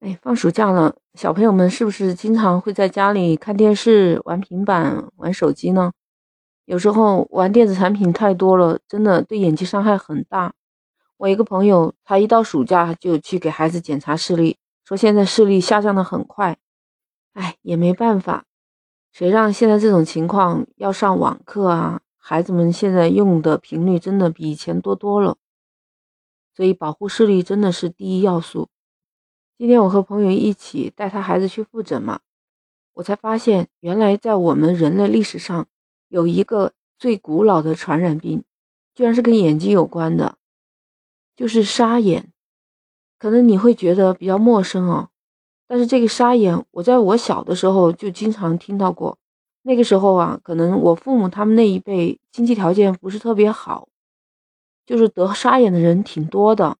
哎，放暑假了，小朋友们是不是经常会在家里看电视、玩平板、玩手机呢？有时候玩电子产品太多了，真的对眼睛伤害很大。我一个朋友，他一到暑假就去给孩子检查视力，说现在视力下降的很快。哎，也没办法，谁让现在这种情况要上网课啊？孩子们现在用的频率真的比以前多多了，所以保护视力真的是第一要素。今天我和朋友一起带他孩子去复诊嘛，我才发现原来在我们人类历史上有一个最古老的传染病，居然是跟眼睛有关的，就是沙眼。可能你会觉得比较陌生哦，但是这个沙眼，我在我小的时候就经常听到过。那个时候啊，可能我父母他们那一辈经济条件不是特别好，就是得沙眼的人挺多的。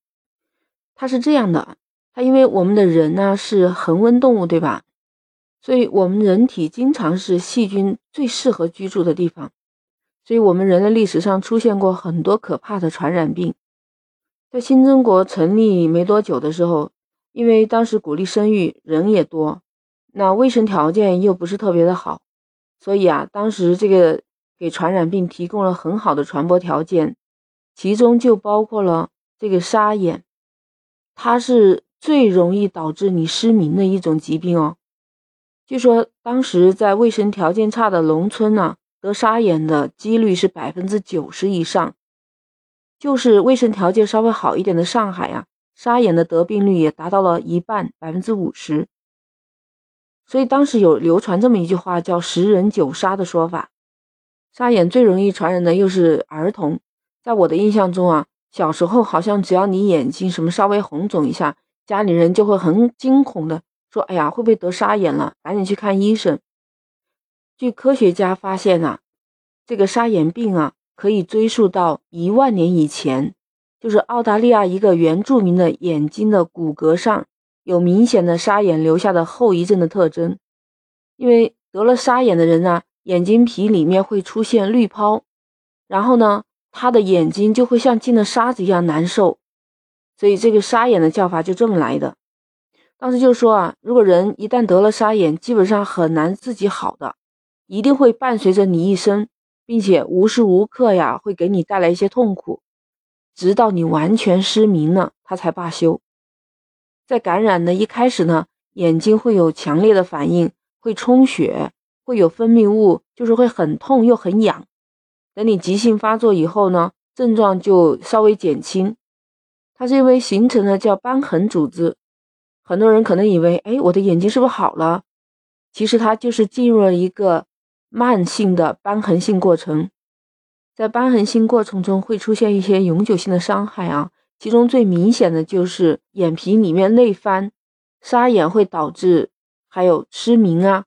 他是这样的。因为我们的人呢是恒温动物，对吧？所以我们人体经常是细菌最适合居住的地方，所以我们人类历史上出现过很多可怕的传染病。在新中国成立没多久的时候，因为当时鼓励生育，人也多，那卫生条件又不是特别的好，所以啊，当时这个给传染病提供了很好的传播条件，其中就包括了这个沙眼，它是。最容易导致你失明的一种疾病哦。据说当时在卫生条件差的农村呢，得沙眼的几率是百分之九十以上。就是卫生条件稍微好一点的上海啊，沙眼的得病率也达到了一半，百分之五十。所以当时有流传这么一句话，叫“十人九沙”的说法。沙眼最容易传染的又是儿童。在我的印象中啊，小时候好像只要你眼睛什么稍微红肿一下。家里人就会很惊恐的说：“哎呀，会不会得沙眼了？赶紧去看医生。”据科学家发现啊，这个沙眼病啊，可以追溯到一万年以前，就是澳大利亚一个原住民的眼睛的骨骼上有明显的沙眼留下的后遗症的特征。因为得了沙眼的人呢，眼睛皮里面会出现绿泡，然后呢，他的眼睛就会像进了沙子一样难受。所以这个沙眼的叫法就这么来的。当时就说啊，如果人一旦得了沙眼，基本上很难自己好的，一定会伴随着你一生，并且无时无刻呀会给你带来一些痛苦，直到你完全失明了，它才罢休。在感染的一开始呢，眼睛会有强烈的反应，会充血，会有分泌物，就是会很痛又很痒。等你急性发作以后呢，症状就稍微减轻。它是因为形成了叫瘢痕组织，很多人可能以为，哎，我的眼睛是不是好了？其实它就是进入了一个慢性的瘢痕性过程，在瘢痕性过程中会出现一些永久性的伤害啊，其中最明显的就是眼皮里面内翻，沙眼会导致还有失明啊，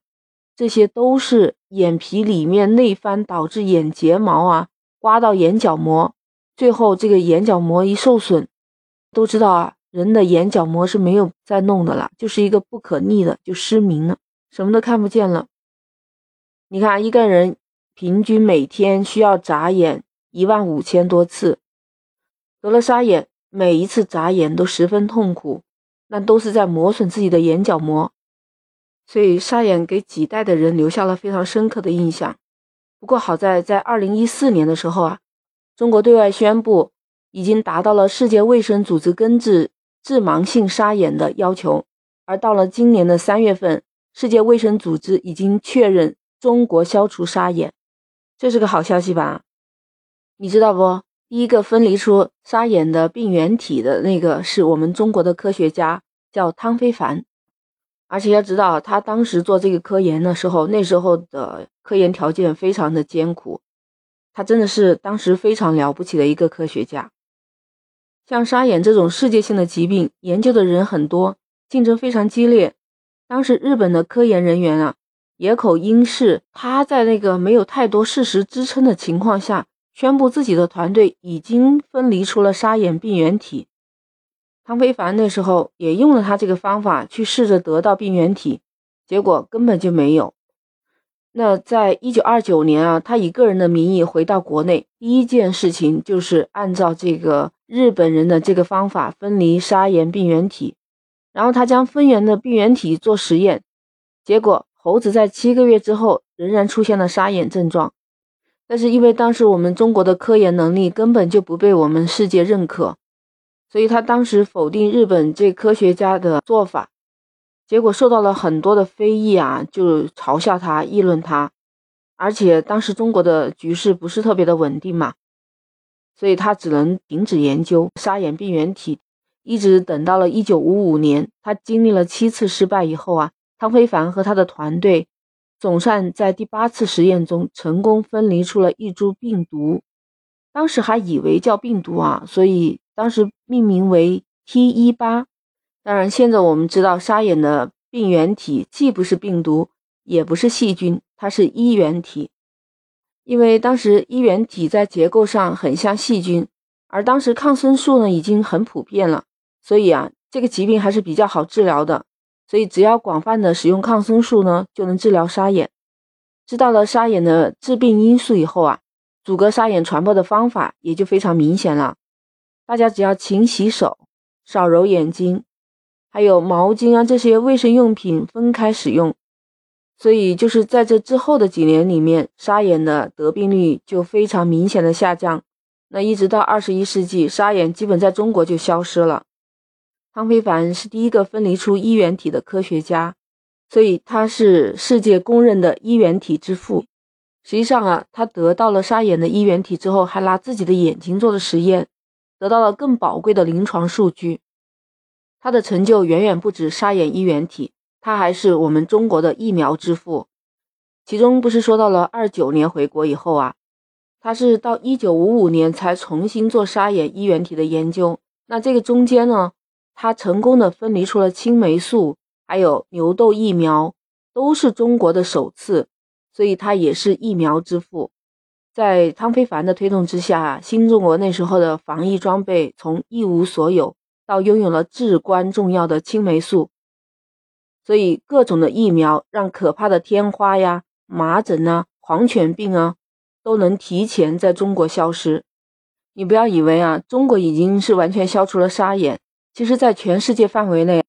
这些都是眼皮里面内翻导致眼睫毛啊刮到眼角膜，最后这个眼角膜一受损。都知道啊，人的眼角膜是没有再弄的了，就是一个不可逆的，就失明了，什么都看不见了。你看，一个人平均每天需要眨眼一万五千多次，得了沙眼，每一次眨眼都十分痛苦，那都是在磨损自己的眼角膜。所以，沙眼给几代的人留下了非常深刻的印象。不过好在，在二零一四年的时候啊，中国对外宣布。已经达到了世界卫生组织根治致盲性沙眼的要求，而到了今年的三月份，世界卫生组织已经确认中国消除沙眼，这是个好消息吧？你知道不？第一个分离出沙眼的病原体的那个是我们中国的科学家，叫汤非凡，而且要知道他当时做这个科研的时候，那时候的科研条件非常的艰苦，他真的是当时非常了不起的一个科学家。像沙眼这种世界性的疾病，研究的人很多，竞争非常激烈。当时日本的科研人员啊，野口英世，他在那个没有太多事实支撑的情况下，宣布自己的团队已经分离出了沙眼病原体。汤非凡那时候也用了他这个方法去试着得到病原体，结果根本就没有。那在一九二九年啊，他以个人的名义回到国内，第一件事情就是按照这个。日本人的这个方法分离沙眼病原体，然后他将分源的病原体做实验，结果猴子在七个月之后仍然出现了沙眼症状。但是因为当时我们中国的科研能力根本就不被我们世界认可，所以他当时否定日本这科学家的做法，结果受到了很多的非议啊，就嘲笑他、议论他。而且当时中国的局势不是特别的稳定嘛，所以他只能停止研究沙眼病原体，一直等到了一九五五年，他经历了七次失败以后啊，汤非凡和他的团队总算在第八次实验中成功分离出了一株病毒，当时还以为叫病毒啊，所以当时命名为 T 一八。当然，现在我们知道沙眼的病原体既不是病毒，也不是细菌。它是衣原体，因为当时衣原体在结构上很像细菌，而当时抗生素呢已经很普遍了，所以啊，这个疾病还是比较好治疗的。所以只要广泛的使用抗生素呢，就能治疗沙眼。知道了沙眼的致病因素以后啊，阻隔沙眼传播的方法也就非常明显了。大家只要勤洗手，少揉眼睛，还有毛巾啊这些卫生用品分开使用。所以就是在这之后的几年里面，沙眼的得病率就非常明显的下降。那一直到二十一世纪，沙眼基本在中国就消失了。汤非凡是第一个分离出衣原体的科学家，所以他是世界公认的衣原体之父。实际上啊，他得到了沙眼的衣原体之后，还拿自己的眼睛做了实验，得到了更宝贵的临床数据。他的成就远远不止沙眼衣原体。他还是我们中国的疫苗之父，其中不是说到了二九年回国以后啊，他是到一九五五年才重新做沙眼衣原体的研究。那这个中间呢，他成功的分离出了青霉素，还有牛痘疫苗，都是中国的首次，所以他也是疫苗之父。在汤非凡的推动之下，新中国那时候的防疫装备从一无所有到拥有了至关重要的青霉素。所以，各种的疫苗让可怕的天花呀、麻疹啊、狂犬病啊，都能提前在中国消失。你不要以为啊，中国已经是完全消除了沙眼，其实，在全世界范围内，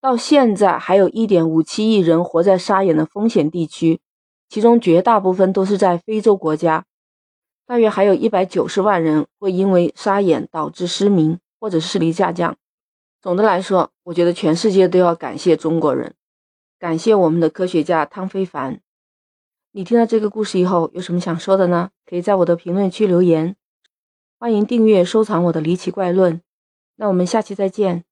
到现在还有一点五七亿人活在沙眼的风险地区，其中绝大部分都是在非洲国家，大约还有一百九十万人会因为沙眼导致失明或者视力下降。总的来说，我觉得全世界都要感谢中国人。感谢我们的科学家汤非凡。你听到这个故事以后有什么想说的呢？可以在我的评论区留言。欢迎订阅、收藏我的离奇怪论。那我们下期再见。